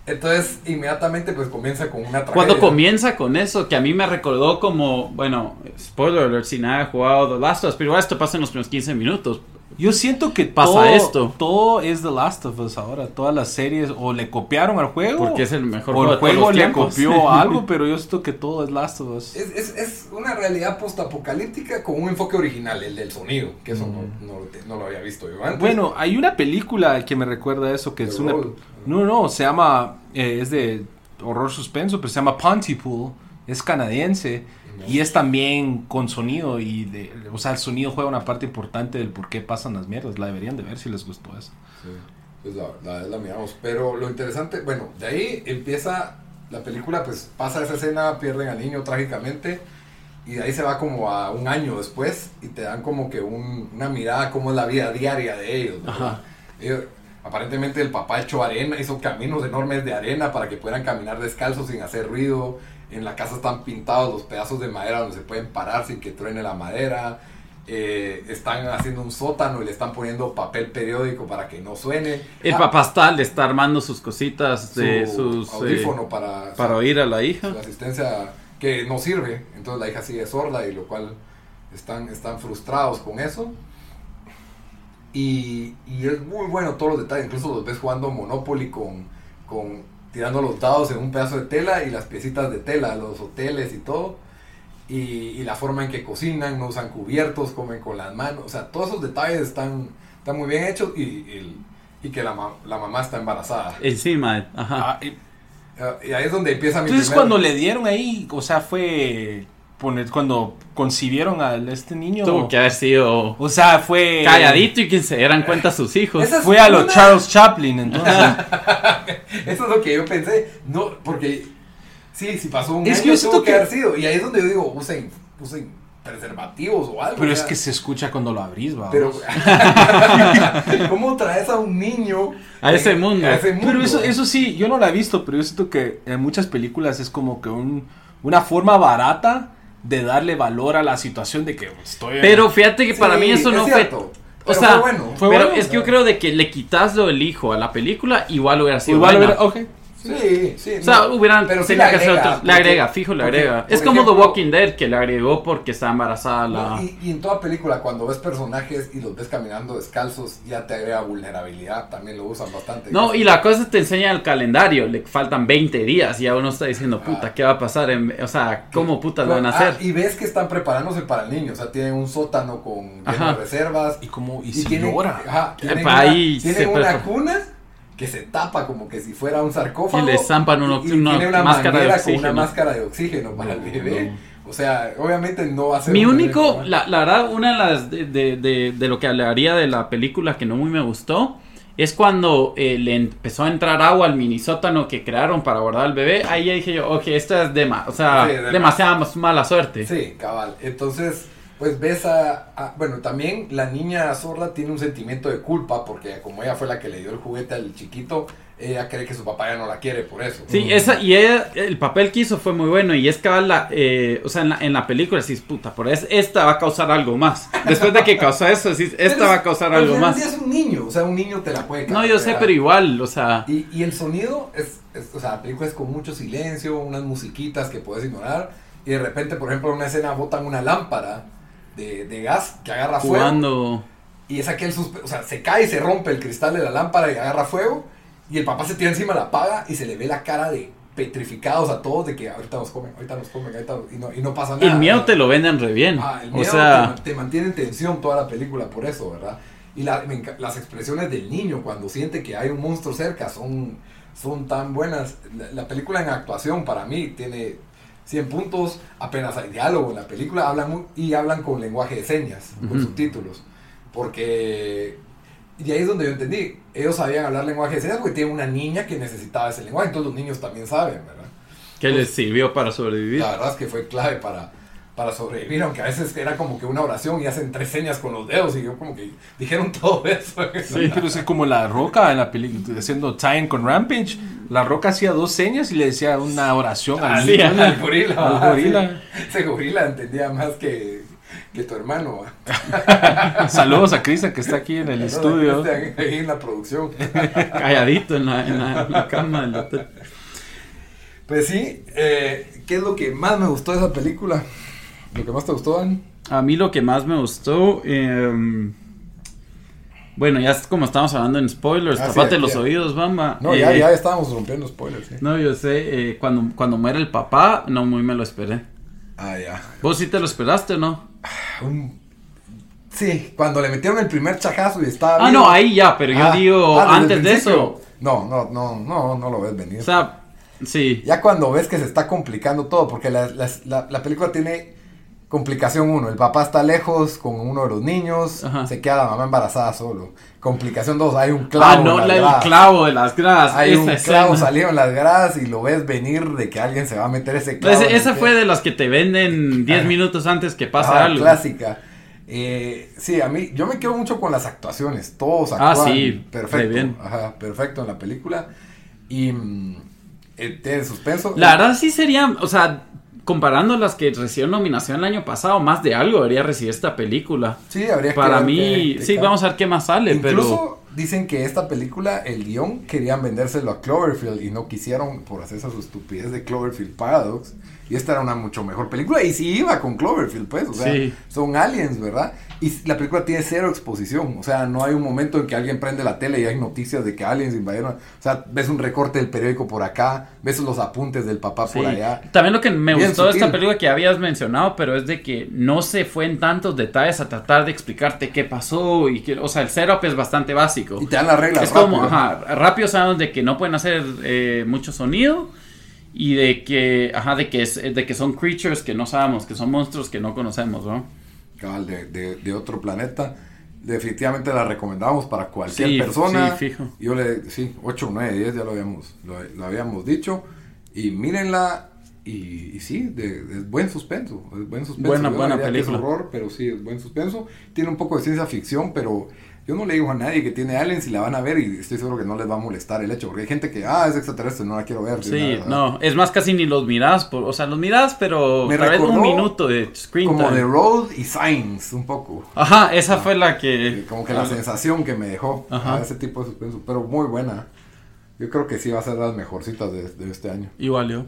Entonces, inmediatamente, pues, comienza con una tragedia. Cuando comienza con eso, que a mí me recordó como, bueno, spoiler alert, si nada he jugado The Last of Us, pero igual esto pasa en los primeros 15 minutos. Yo siento que Pasa todo, esto. todo es The Last of Us ahora. Todas las series o le copiaron al juego. Porque es el mejor o juego el juego le tiempos. copió algo, pero yo siento que todo es Last of Us. Es, es, es una realidad postapocalíptica con un enfoque original, el del sonido, que eso no, no, no lo había visto yo antes. Bueno, hay una película que me recuerda a eso, que es una... No, no, se llama... eh, es de horror suspenso, pero se llama Pontypool. Es canadiense. Y es también con sonido y de, o sea, el sonido juega una parte importante del por qué pasan las mierdas. La deberían de ver si les gustó eso. Sí, pues la, la, la miramos. Pero lo interesante, bueno, de ahí empieza la película, pues pasa esa escena, pierden al niño trágicamente. Y de ahí se va como a un año después y te dan como que un- una mirada cómo es la vida diaria de ellos. ¿verdad? Ajá. Ellos- aparentemente el papá echó arena, hizo caminos enormes de arena para que puedan caminar descalzos sin hacer ruido. En la casa están pintados los pedazos de madera donde se pueden parar sin que truene la madera. Eh, están haciendo un sótano y le están poniendo papel periódico para que no suene. El Ah, papá está, le está armando sus cositas de su sus... eh, audífono para, para oír a la hija. su asistencia que no sirve. Entonces la hija sigue sorda y lo cual están, están frustrados con eso. Y, y es muy bueno todos los detalles. Incluso los ves jugando Monopoly con, con tirando los dados en un pedazo de tela y las piecitas de tela, los hoteles y todo. Y, y la forma en que cocinan, no usan cubiertos, comen con las manos. O sea, todos esos detalles están, están muy bien hechos y, y que la, ma- la mamá está embarazada. Encima, ajá. Ah, y- Ah, Y ahí es donde empieza mi entonces primer- cuando le dieron ahí, o sea, fue poner cuando concibieron a este niño. Tuvo que haber sido O sea, fue calladito y que se dieran cuenta sus hijos. Es Fue a lo una- Charles Chaplin, entonces. Eso es lo que yo pensé. No, porque sí, si pasó un Es que año tuvo que que- haber sido. Y ahí es donde yo digo, usen, usen preservativos o algo. Pero es que se escucha cuando lo abrís, va. Pero, ¿cómo traes a un niño A ese mundo. A ese mundo? Pero eso, eso sí, yo no la he visto, pero yo siento que en muchas películas es como que un, una forma barata de darle valor a la situación de que estoy... Pero fíjate que para Sí, mí eso es no cierto. fue. O Pero sea, fue bueno. Fue pero bueno. es que yo creo de que le quitas lo del hijo a la película, igual hubiera sido Igual buena. hubiera- ok. Sí, sí. O sea, no. hubieran Pero sí tenido le que hacer agrega, otros- Le porque- agrega, fijo, le agrega. Es como The ejemplo, Walking Dead, que le agregó porque está embarazada la. No, y, y en toda película, cuando ves personajes y los ves caminando descalzos, ya te agrega vulnerabilidad. También lo usan bastante. No, y la cosa te enseña el calendario, le faltan 20 días y ya uno está diciendo, puta, ¿qué va a pasar? En- o sea, ¿cómo putas lo van a Ah, hacer? y ves que están preparándose para el niño. O sea, tienen un sótano con reservas. Y como, y, si tienen, llora. ajá, tienen una, ahí tienen se una cuna que se tapa como que si fuera un sarcófago. Y le zampan uno- y, y una tiene una máscara de manguera con una oxígeno. máscara de oxígeno para el bebé. no. O sea, obviamente no va a ser Mi un único, la, la verdad, una de las de, de, de- de lo que hablaría de la película que no muy me gustó es cuando eh, le empezó a entrar agua al mini sótano que crearon para guardar al bebé. Ahí ya dije yo, ok, esta es dema, o sea, Sí, demasiada mas- mala suerte. Sí, cabal. Entonces, pues ves a, a- Bueno, también la niña sorda tiene un sentimiento de culpa porque como ella fue la que le dio el juguete al chiquito, ella cree que su papá ya no la quiere por eso. Sí, esa, y ella- el papel que hizo fue muy bueno. Y es que la, eh, o sea, en la, en la película decís, puta, por es, esta va a causar algo más. Después de que causó eso, decís, esta Pero va a causar pero algo al más. Es un niño, o sea, un niño te la puede No, yo sé, pero igual, o sea, Y, y el sonido es, es- o sea, la película es con mucho silencio, unas musiquitas que puedes ignorar. Y de repente, por ejemplo, en una escena botan una lámpara de, de gas que agarra fuego. Y es aquel suspe- o sea, se cae y se rompe el cristal de la lámpara y agarra fuego. Y el papá se tira encima, la apaga y se le ve la cara de petrificados a todos de que ahorita nos comen, ahorita nos comen, ahorita nos-", y, no, y no pasa nada. El miedo te lo venden re bien. Ah, el o sea, te, te mantiene en tensión toda la película por eso, ¿verdad? Y la- me las expresiones del niño cuando siente que hay un monstruo cerca son, son tan buenas. La, la película en actuación para mí tiene 100 puntos, apenas hay diálogo en la película, hablan muy- y hablan con lenguaje de señas, con subtítulos. Porque... Y ahí es donde yo entendí, ellos sabían hablar lenguaje de señas porque tienen una niña que necesitaba ese lenguaje, entonces los niños también saben, ¿verdad? que les sirvió para sobrevivir. La verdad es que fue clave para, para sobrevivir, aunque a veces era como que una oración y hacen tres señas con los dedos y yo como que dijeron todo eso. Sí, pero es como la roca en la película, haciendo Time con Rampage. La roca hacía dos señas y le decía una oración al Al, niño. al gorila. Al gorila. sí. Ese gorila entendía más que, que tu hermano. Saludos a Cristian que está aquí en el estudio. Ahí en la producción. Calladito en la, en la- en la cama del hotel. Pues sí, eh, ¿qué es lo que más me gustó de esa película? ¿Lo que más te gustó, Dan? A mí lo que más me gustó. em, bueno, ya es como estamos hablando en spoilers. Ah, tapate los ya. oídos, bamba. No, ya, Eh, ya estábamos rompiendo spoilers. ¿sí? No, yo sé. eh, cuando, cuando muere el papá, no muy me lo esperé. Ah, ya. ¿Vos sí te lo esperaste o no? Un- Sí, cuando le metieron el primer chajazo y estaba. Ah, vivo. no, ahí ya, pero yo Ah, digo ah, antes de eso. No, no, no, no, no lo ves venir. O sea, Sí. Ya cuando ves que se está complicando todo, porque la, la- la- la película tiene complicación uno, el papá está lejos con uno de los niños, Ajá. se queda la mamá embarazada solo. Complicación dos, hay un clavo. Ah, no, en la- las el gradas. clavo de las gradas. Hay un escena. clavo salido en las gradas y lo ves venir de que alguien se va a meter ese clavo. Ese- en el esa fue de las que te venden 10 Ajá. minutos antes que pase Ajá, algo. Clásica. Eh, sí, a mí, yo me quedo mucho con las actuaciones. Todos Ah, actúan sí, perfecto. bien. Ajá, perfecto en la película. Y mm, eh, suspenso. La verdad sí sería, o sea, comparando las que recibieron nominación el año pasado, más de algo debería recibir esta película. Sí, habría que Para ver mí, sí, vamos a ver qué más sale, Incluso dicen que esta película, el guion, querían vendérselo a Cloverfield y no quisieron por hacer esa su estupidez de Cloverfield Paradox. Y esta era una mucho mejor película. Y sí iba con Cloverfield, pues. O sea, Sí. son aliens, ¿verdad? Y la película tiene cero exposición. O sea, no hay un momento en que alguien prende la tele y hay noticias de que aliens invadieron. O sea, ves un recorte del periódico por acá, ves los apuntes del papá por allá. También lo que me Bien gustó de esta película que habías mencionado, pero es de que no se fue en tantos detalles a tratar de explicarte qué pasó y que, o sea, el setup es bastante básico. Y te dan las reglas. Es como, ajá, rápido sabemos de que no pueden hacer eh, mucho sonido y de que, ajá, de que, es, de que son creatures que no sabemos, que son monstruos que no conocemos, ¿no? de, de- de otro planeta. Definitivamente la recomendamos para cualquier Sí, persona. sí, fijo. Yo le, sí, 8, 9, 10 ya lo habíamos, lo, lo habíamos dicho. Y mírenla. Y, y sí, de, de buen suspenso. Es buen suspenso. Buena- Yo buena que película. Es horror, pero sí, es buen suspenso. Tiene un poco de ciencia ficción, pero yo no le digo a nadie que tiene aliens y la van a ver y estoy seguro que no les va a molestar el hecho. Porque hay gente que, ah, es extraterrestre, no la quiero ver. Sí, nada, no, es más casi ni los mirás, por, o sea, los mirás, pero Me tal vez un minuto de screen Como time. The Road y Signs, un poco. Ajá, esa fue la que... Como que la sensación que me dejó Ajá. a ese tipo de suspenso, pero muy buena. Yo creo que sí va a ser las mejorcitas de, de este año. Igual yo.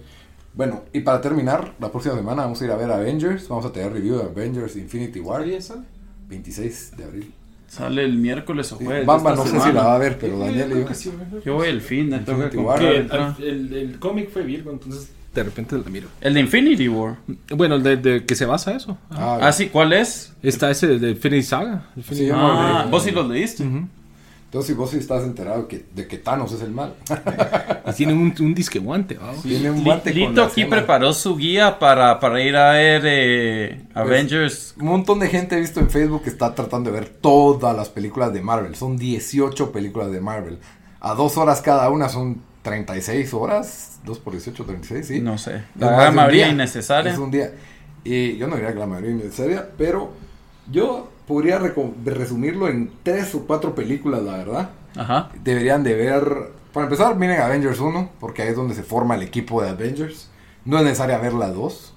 Bueno, y para terminar, la próxima semana vamos a ir a ver Avengers. Vamos a tener review de Avengers Infinity War. 26 de abril. Sale el miércoles o jueves. Bamba no sé si la va a ver, pero Daniel yo. Yo voy el fin, el, el cómic fue Virgo, entonces de repente la miro. El de Infinity War. Bueno, el de, de que se basa eso. Ah, Ah, sí, ¿cuál es? Está ese de Infinity Saga. Infinity- Sí, Ah, vos sí los leíste. Entonces, si vos sí estás enterado que, de que Thanos es el mal. Y tiene un, un disque guante. ¿va? Tiene un guante Lito aquí escena. preparó su guía para, para ir a ver eh, Pues, Avengers. Un montón de gente he visto en Facebook que está tratando de ver todas las películas de Marvel. Son 18 películas de Marvel. A dos horas cada una son 36 horas. 2 por 18, 36, sí. No sé. La gran mayoría innecesaria. Es un día. Y yo no diría que la mayoría innecesaria, pero yo podría resumirlo en tres o cuatro películas, la verdad. Ajá. Deberían de ver. Para empezar, miren Avengers 1, porque ahí es donde se forma el equipo de Avengers. No es necesaria ver la 2.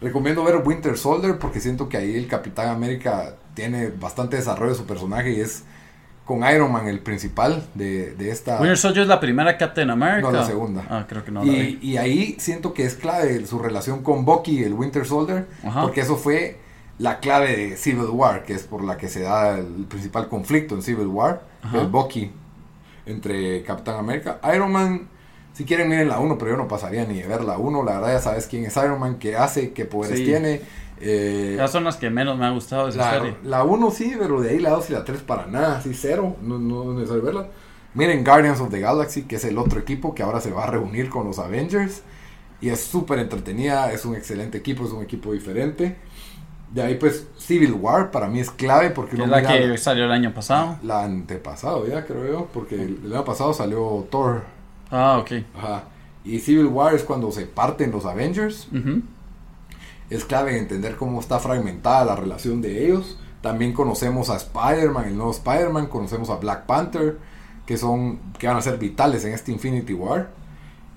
Recomiendo ver Winter Soldier porque siento que ahí el Capitán América tiene bastante desarrollo de su personaje y es con Iron Man el principal de, de esta... Winter Soldier es la primera Captain America. No, la segunda. Ah, creo que no la y, vi. y ahí siento que es clave su relación con Bucky, el Winter Soldier, Ajá. porque eso fue la clave de Civil War, que es por la que se da el principal conflicto en Civil War, Ajá. el Bucky entre Capitán América. Iron Man, si quieren miren la 1, pero yo no pasaría ni de ver la 1, la verdad ya sabes quién es Iron Man, qué hace, qué poderes Sí. tiene. eh, Esas son las que menos me ha gustado de esa la, serie. la 1 sí, pero de ahí la 2 y la 3 para nada, así cero, no, no es necesario verla. Miren Guardians of the Galaxy, que es el otro equipo que ahora se va a reunir con los Avengers. Y es súper entretenida, es un excelente equipo, es un equipo diferente. De ahí pues Civil War para mí es clave porque es la mira que salió el año pasado. la antepasado ya creo yo, porque el, el año pasado salió Thor. Ah, ok. Ajá. Y Civil War es cuando se parten los Avengers es clave entender cómo está fragmentada la relación de ellos. También conocemos a Spider-Man, el nuevo Spider-Man, conocemos a Black Panther, que son que van a ser vitales en este Infinity War.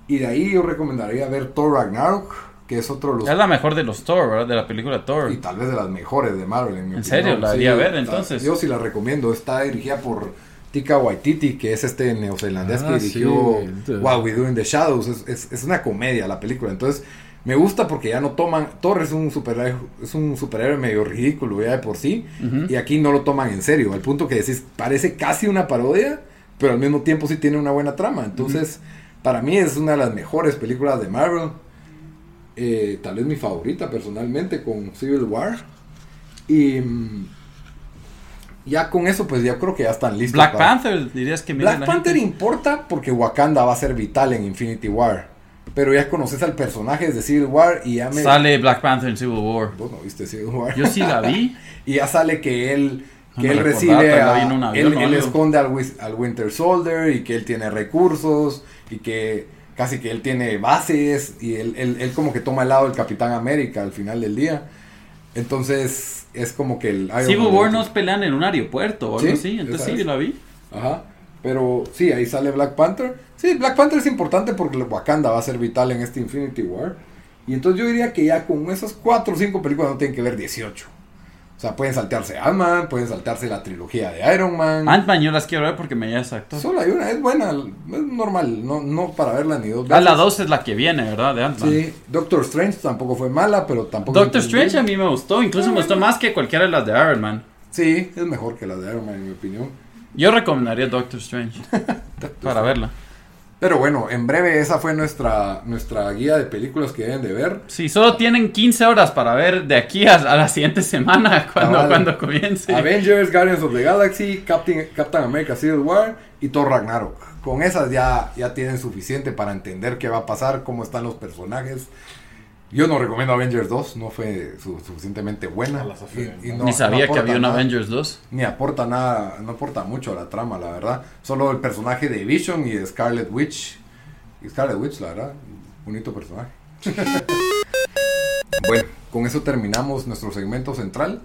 Y de ahí yo recomendaría ver Thor Ragnarok, que es otro de los Es la mejor de los Thor, ¿verdad? De la película Thor. y tal vez de las mejores de Marvel en mi ¿En opinión. serio? ¿La debería ver, ta- entonces? Yo sí la recomiendo. Está dirigida por Tika Waititi, que es este neozelandés Ah, que sí. dirigió Sí. What We Do in the Shadows. Es, es- es una comedia la película. Entonces, me gusta porque ya no toman. Thor es un superhéroe, es un superhéroe medio ridículo ya de por sí. Y aquí no lo toman en serio. Al punto que decís, parece casi una parodia, pero al mismo tiempo sí tiene una buena trama. Entonces, para mí es una de las mejores películas de Marvel. Eh, tal vez mi favorita personalmente con Civil War. Y mm, ya con eso, pues ya creo que ya están listos. Black para- Panther, dirías que Black la Panther gente. importa porque Wakanda va a ser vital en Infinity War. pero ya conoces al personaje de Civil War y ya me... Sale Black Panther en Civil War. Vos no viste Civil War. Yo sí la vi. y ya sale que él que él recordaba, recibe a- avión él, él esconde al, al Winter Soldier y que él tiene recursos y que casi que él tiene bases y él, él, él como que toma el lado del Capitán América al final del día entonces es como que el Civil War nos pelean en un aeropuerto o algo Sí. Entonces sí, es. la vi. Ajá. Pero sí, ahí sale Black Panther. Sí, Black Panther es importante porque Wakanda va a ser vital en este Infinity War. Y entonces yo diría que ya con esas 4 o 5 películas no tienen que ver 18. O sea, pueden saltearse Ant-Man, pueden saltarse la trilogía de Iron Man. Ant-Man yo las quiero ver porque me ya exacto. Solo hay una, es buena, es normal, no, no para verla ni dos Ah, veces. la 2 es la que viene, ¿verdad? De Ant-Man. Sí, Doctor Strange tampoco fue mala, pero tampoco... Doctor. Strange a mí me gustó. Incluso me gustó más que cualquiera de las de Iron Man. Sí, es mejor que la de Iron Man en mi opinión. Yo recomendaría Doctor Strange para verla. Pero bueno, en breve esa fue nuestra, nuestra guía de películas que deben de ver. Sí, solo tienen 15 horas para ver de aquí a, a la siguiente semana cuando, Cabal. cuando comience. Avengers, Guardians of the Galaxy, Captain, Captain America Civil War y Thor Ragnarok. Con esas ya, ya tienen suficiente para entender qué va a pasar, cómo están los personajes. Yo no recomiendo Avengers 2, no fue su- suficientemente buena. No la sufrí, Y- y no. Ni sabía que había un nada, Avengers 2. Ni aporta nada, no aporta mucho a la trama, la verdad. Solo el personaje de Vision y de Scarlet Witch. Y Scarlet Witch, la verdad, bonito personaje. bueno, con eso terminamos nuestro segmento central.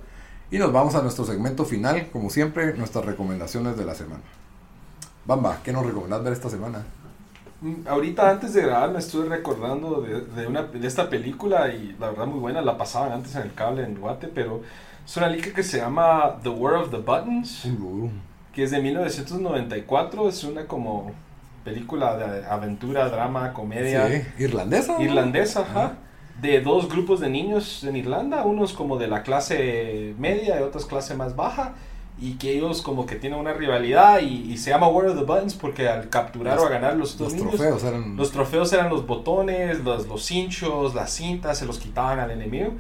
Y nos vamos a nuestro segmento final, como siempre, nuestras recomendaciones de la semana. Bamba, ¿qué nos recomendás ver esta semana? Ahorita antes de grabar me estuve recordando de, de una, de esta película y la verdad muy buena, la pasaban antes en el cable en Guate, pero es una liga que se llama The War of the Buttons, que es de 1994, es una como película de aventura, drama, comedia Sí, irlandesa. ¿no? irlandesa, ajá, de dos grupos de niños en Irlanda, unos como de la clase media y otros clase más baja, y que ellos como que tienen una rivalidad y, y se llama War of the Buttons porque al capturar Los- o a ganar los Los niños, trofeos eran. los trofeos eran los botones, los, los cinchos, las cintas, se los quitaban al enemigo.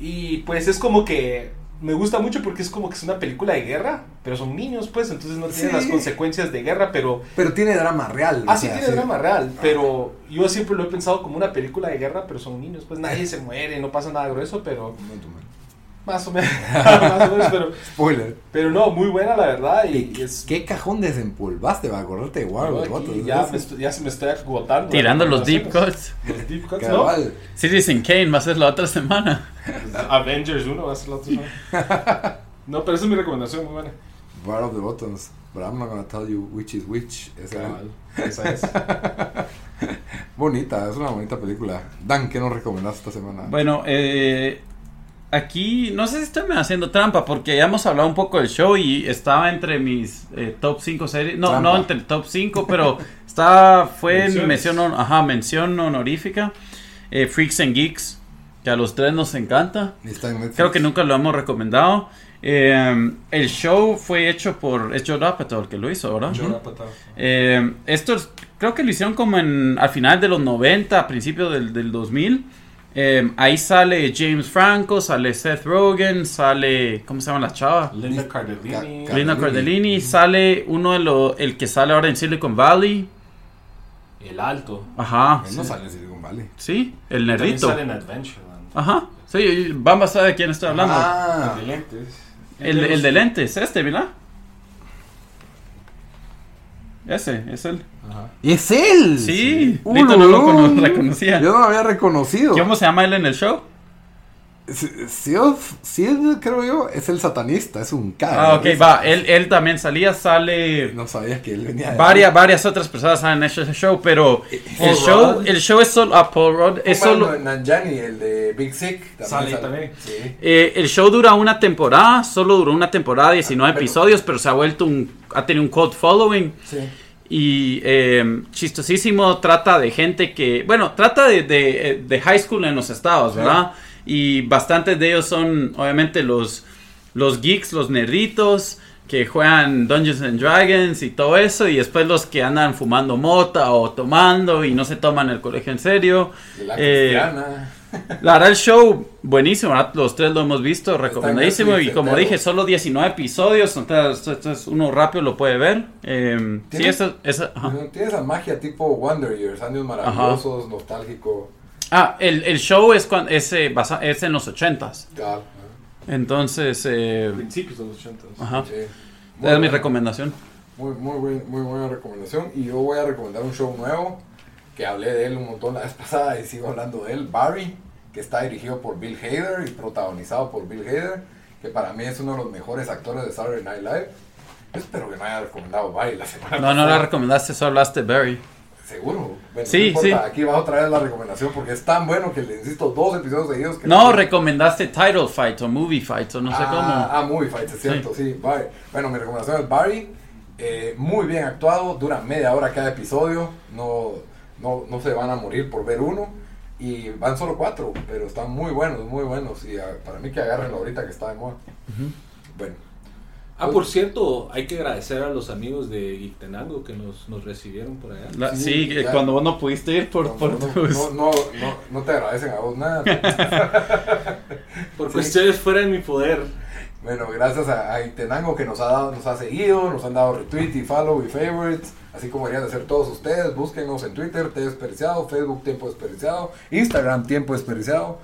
Y pues es como que me gusta mucho porque es como que es una película de guerra, pero son niños pues, entonces no tienen Sí. las consecuencias de guerra, pero Pero tiene drama real. Ah, sí sea, tiene drama real, pero yo siempre lo he pensado como una película de guerra, pero son niños, pues nadie se muere, no pasa nada grueso, pero más o menos, más o menos, pero, Spoiler. pero no, muy buena la verdad y, y es... ¿Qué cajón desempolvaste para acordarte de War yo of the aquí Buttons? ya, ya se me estoy agotando. Tirando los deep cuts. Los deep cuts, ¿no? Citizen Kane va a ser la otra semana. Avengers 1 va a ser la otra semana. No, pero esa es mi recomendación, muy buena. War of the Buttons. But I'm not gonna tell you which is which. Esa Cabal, Esa es. Bonita, es una bonita película. Dan, ¿qué nos recomendás esta semana? Bueno, eh, aquí no sé si estoy haciendo trampa porque ya hemos hablado un poco del show y estaba entre mis eh, top 5 series. No, Trampa. no entre el top 5, pero estaba, fue en Menciones. mención, ajá, mención honorífica. Eh, Freaks and Geeks, que a los tres nos encanta. Está en Netflix. Creo que nunca lo hemos recomendado. Eh, el show fue hecho por es Joe Apatow el que lo hizo, ¿verdad? Yo la patada. Eh, esto es- creo que lo hicieron como en al final de los 90, a principios del, del 2000. Eh, ahí sale James Franco, sale Seth Rogen, sale ¿cómo se llama la chava? Linda Cardellini. Ca- Linda Cardellini. Cardellini, sale uno de los el que sale ahora en Silicon Valley. El alto. Ajá. Él no sí. sale en Silicon Valley. Sí, el También nerdito. sale en Adventureland. Ajá. Sí, Bamba sabe de quién estoy hablando. Ah, El de lentes. el, de- el de lentes, este, ¿verdad? Ese, es él. ¡Es él! Sí, Uh, Lito no lo no. cono- reconocía. Yo no lo había reconocido. ¿Cómo se llama él en el show? Sid, Sid, creo yo, es el satanista, es un K. Ah, ok, va. Él, él también salía, sale. No sabía que él venía Varias, varias otras personas salen en ese show, pero el Paul show, el show es solo. ah, Paul Rudd, es Bueno, solo. Nanjani, el de Big Sick. Sale sale. también. Sí. eh, el show dura una temporada, solo duró una temporada, 19 pero- episodios, pero se ha vuelto un. ha tenido un cult following. Sí. Y eh, chistosísimo, trata de gente que, bueno, trata de, de, eh, de high school en los estados, ¿verdad? Y bastantes de ellos son, obviamente, los, los geeks, los nerditos, que juegan Dungeons and Dragons y todo eso, y después los que andan fumando mota o tomando y no se toman el colegio en serio. La Eh, cristiana. La verdad, el show buenísimo, ¿verdad? los tres lo hemos visto, recomendadísimo. Y como dije, solo 19 episodios, entonces uno rápido lo puede ver. Eh, sí, ¿Tiene? eso, eso- ajá. Tiene esa magia tipo Wonder Years, años maravillosos, nostálgico. Ah, el, el show es, cuan- es, eh, basa- es en los 80s. Ya, Entonces, eh, Principios de los 80. ajá. sí. Esa Muy es mi buena. recomendación. Muy, muy, buen- muy buena recomendación. Y yo voy a recomendar un show nuevo que hablé de él un montón la vez pasada y sigo hablando de él, Barry, que está dirigido por Bill Hader y protagonizado por Bill Hader, que para mí es uno de los mejores actores de Saturday Night Live. Yo espero que me haya recomendado Barry la semana No, no la recomendaste, solo hablaste de Barry. Seguro. Bueno, Sí, no importa, sí. Aquí va otra vez la recomendación porque es tan bueno que le insisto dos episodios seguidos. Que No, recomendaste Title Fight o Movie Fight o no sé ah, cómo. Ah, Movie Fights, es cierto, sí. Barry. Bueno, mi recomendación es Barry. eh, muy bien actuado, dura media hora cada episodio. No, no, no se van a morir por ver uno. Y van solo cuatro, pero están muy buenos, muy buenos. Y ah, para mí que agárrenlo ahorita que está de moda. Bueno, Ah, por cierto, hay que agradecer a los amigos de Geektenango que nos, nos recibieron por allá. La- sí, cuando vos no pudiste ir por, no, por no, tus- no, no, no, no te agradecen a vos nada. Por Sí. cuestiones fuera de mi poder. Bueno, gracias a, a Itenango que nos ha dado, nos ha seguido, nos han dado retweet y follow y favorites, así como deberían de hacer todos ustedes. Búsquenos en Twitter, T Desperdiciado, Facebook Tiempo Desperdiciado, Instagram Tiempo Desperdiciado.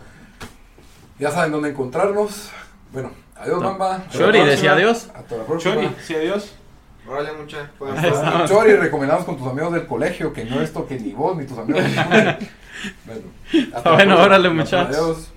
Ya saben dónde encontrarnos. Bueno, adiós, Mamba. Chori, decía adiós. Hasta la próxima. Chori, sí, adiós. Órale, mucha. Chori, recomendamos con tus amigos del colegio, que no esto que ni vos ni tus amigos. bueno, hasta Bueno, órale, muchachos. Adiós.